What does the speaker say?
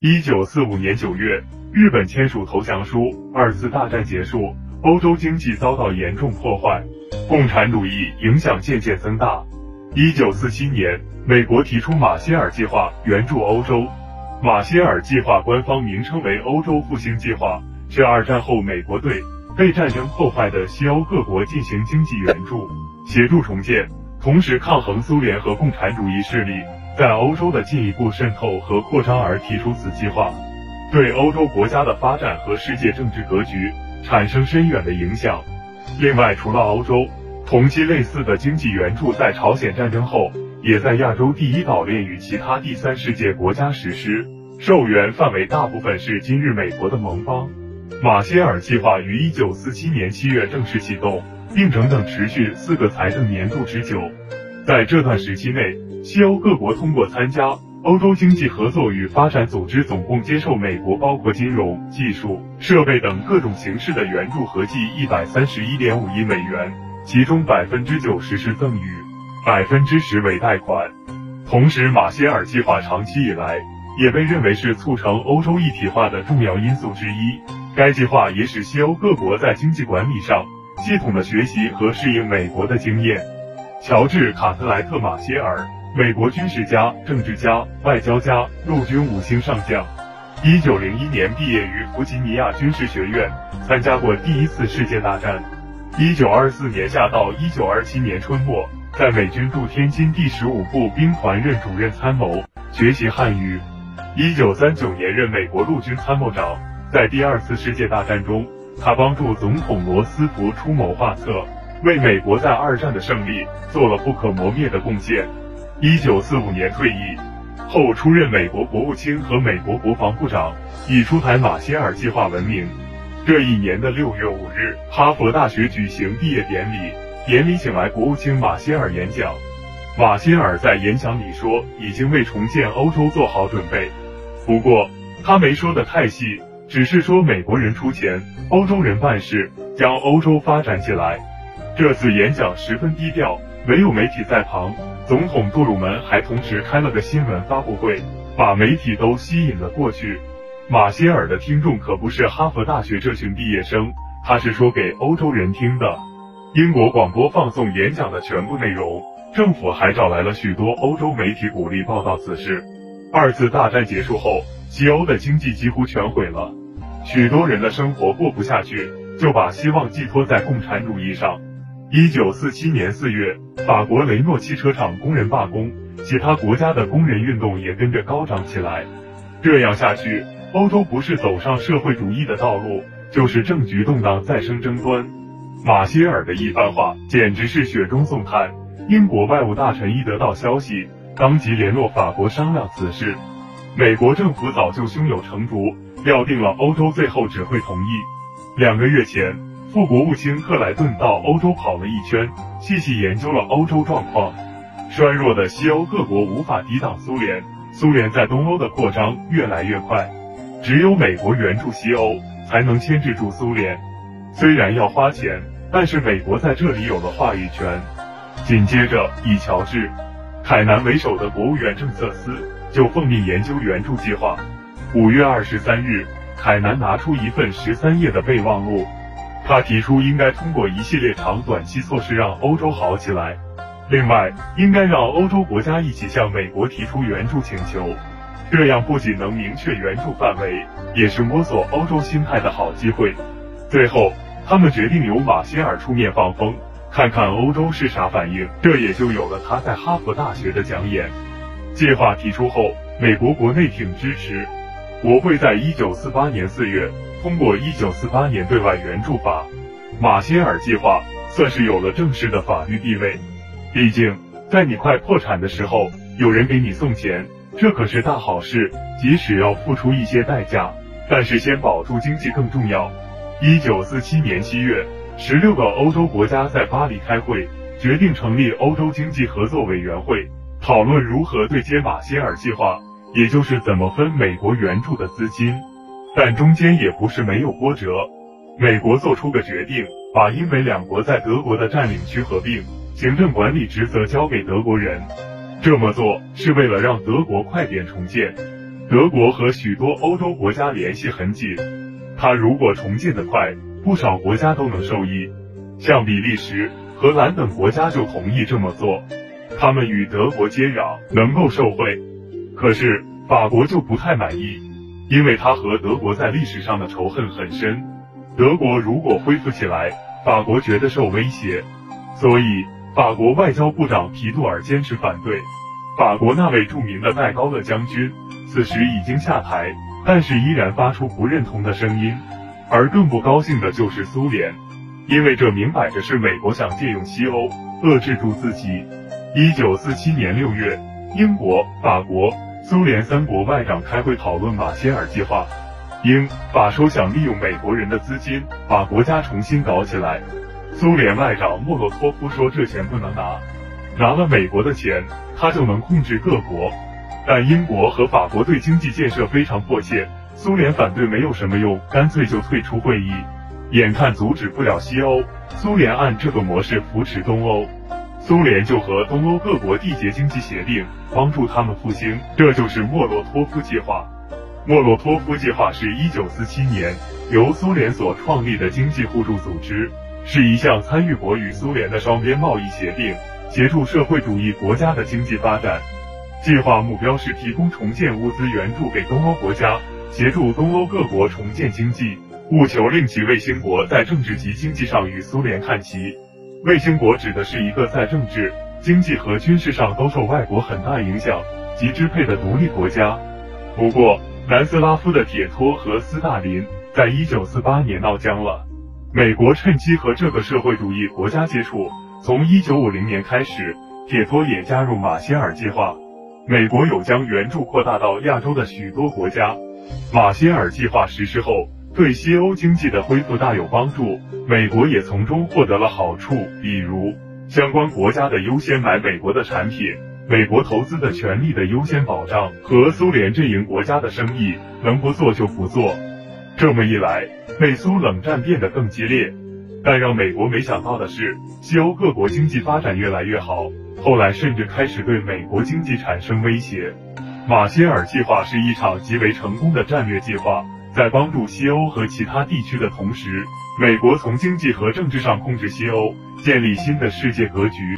一九四五年九月，日本签署投降书，二次大战结束，欧洲经济遭到严重破坏，共产主义影响渐渐增大。一九四七年，美国提出马歇尔计划援助欧洲。马歇尔计划官方名称为欧洲复兴计划，是二战后美国对被战争破坏的西欧各国进行经济援助，协助重建，同时抗衡苏联和共产主义势力在欧洲的进一步渗透和扩张而提出此计划，对欧洲国家的发展和世界政治格局产生深远的影响。另外，除了欧洲，同期类似的经济援助在朝鲜战争后。也在亚洲第一岛链与其他第三世界国家实施，受援范围大部分是今日美国的盟邦。马歇尔计划于一九四七年七月正式启动，并整整持续四个财政年度之久。在这段时期内，西欧各国通过参加欧洲经济合作与发展组织，总共接受美国包括金融、技术、设备等各种形式的援助，合计一百三十一点五亿美元，其中百分之九十是赠与。百分之十为贷款。同时，马歇尔计划长期以来也被认为是促成欧洲一体化的重要因素之一。该计划也使西欧各国在经济管理上系统的学习和适应美国的经验。乔治·卡特莱特·马歇尔，美国军事家、政治家、外交家，陆军五星上将。一九零一年毕业于弗吉尼亚军事学院，参加过第一次世界大战。一九二四年夏到一九二七年春末。在美军驻天津第十五步兵团任主任参谋，学习汉语。一九三九年任美国陆军参谋长。在第二次世界大战中，他帮助总统罗斯福出谋划策，为美国在二战的胜利做了不可磨灭的贡献。一九四五年退役后，出任美国国务卿和美国国防部长，以出台马歇尔计划闻名。这一年的六月五日，哈佛大学举行毕业典礼。典礼请来国务卿马歇尔演讲。马歇尔在演讲里说，已经为重建欧洲做好准备。不过他没说的太细，只是说美国人出钱，欧洲人办事，将欧洲发展起来。这次演讲十分低调，没有媒体在旁。总统杜鲁门还同时开了个新闻发布会，把媒体都吸引了过去。马歇尔的听众可不是哈佛大学这群毕业生，他是说给欧洲人听的。英国广播放送演讲的全部内容，政府还找来了许多欧洲媒体鼓励报道此事。二次大战结束后，西欧的经济几乎全毁了，许多人的生活过不下去，就把希望寄托在共产主义上。一九四七年四月，法国雷诺汽车厂工人罢工，其他国家的工人运动也跟着高涨起来。这样下去，欧洲不是走上社会主义的道路，就是政局动荡，再生争端。马歇尔的一番话简直是雪中送炭。英国外务大臣一得到消息，当即联络法国商量此事。美国政府早就胸有成竹，料定了欧洲最后只会同意。两个月前，副国务卿克莱顿到欧洲跑了一圈，细细研究了欧洲状况。衰弱的西欧各国无法抵挡苏联，苏联在东欧的扩张越来越快，只有美国援助西欧，才能牵制住苏联。虽然要花钱，但是美国在这里有了话语权。紧接着，以乔治·凯南为首的国务院政策司就奉命研究援助计划。五月二十三日，凯南拿出一份十三页的备忘录，他提出应该通过一系列长短期措施让欧洲好起来。另外，应该让欧洲国家一起向美国提出援助请求，这样不仅能明确援助范围，也是摸索欧洲心态的好机会。最后。他们决定由马歇尔出面放风，看看欧洲是啥反应。这也就有了他在哈佛大学的讲演。计划提出后，美国国内挺支持，国会在一九四八年四月通过《一九四八年对外援助法》，马歇尔计划算是有了正式的法律地位。毕竟，在你快破产的时候，有人给你送钱，这可是大好事。即使要付出一些代价，但是先保住经济更重要。一九四七年七月，十六个欧洲国家在巴黎开会，决定成立欧洲经济合作委员会，讨论如何对接马歇尔计划，也就是怎么分美国援助的资金。但中间也不是没有波折，美国做出个决定，把英美两国在德国的占领区合并，行政管理职责交给德国人。这么做是为了让德国快点重建。德国和许多欧洲国家联系很紧，它如果重建得快，不少国家都能受益。像比利时、荷兰等国家就同意这么做，他们与德国接壤，能够受惠。可是法国就不太满意，因为他和德国在历史上的仇恨很深。德国如果恢复起来，法国觉得受威胁，所以法国外交部长皮杜尔坚持反对。法国那位著名的戴高乐将军此时已经下台，但是依然发出不认同的声音。而更不高兴的就是苏联，因为这明摆着是美国想借用西欧遏制住自己。一九四七年六月，英国、法国、苏联三国外长开会讨论马歇尔计划。英法说想利用美国人的资金把国家重新搞起来。苏联外长莫洛托夫说这钱不能拿，拿了美国的钱，他就能控制各国。但英国和法国对经济建设非常迫切，苏联反对没有什么用，干脆就退出会议。眼看阻止不了西欧，苏联按这个模式扶持东欧，苏联就和东欧各国缔结经济协定，帮助他们复兴，这就是莫洛托夫计划。莫洛托夫计划是一九四七年由苏联所创立的经济互助组织，是一项参与国与苏联的双边贸易协定，协助社会主义国家的经济发展。计划目标是提供重建物资援助给东欧国家，协助东欧各国重建经济，务求令其卫星国在政治及经济上与苏联看齐。卫星国指的是一个在政治、经济和军事上都受外国很大影响及支配的独立国家。不过，南斯拉夫的铁托和斯大林在一九四八年闹僵了，美国趁机和这个社会主义国家接触。从一九五零年开始，铁托也加入马歇尔计划。美国有将援助扩大到亚洲的许多国家。马歇尔计划实施后，对西欧经济的恢复大有帮助，美国也从中获得了好处，比如相关国家的优先买美国的产品。美国投资的权利的优先保障和苏联阵营国家的生意能不做就不做，这么一来，美苏冷战变得更激烈。但让美国没想到的是，西欧各国经济发展越来越好，后来甚至开始对美国经济产生威胁。马歇尔计划是一场极为成功的战略计划，在帮助西欧和其他地区的同时，美国从经济和政治上控制西欧，建立新的世界格局。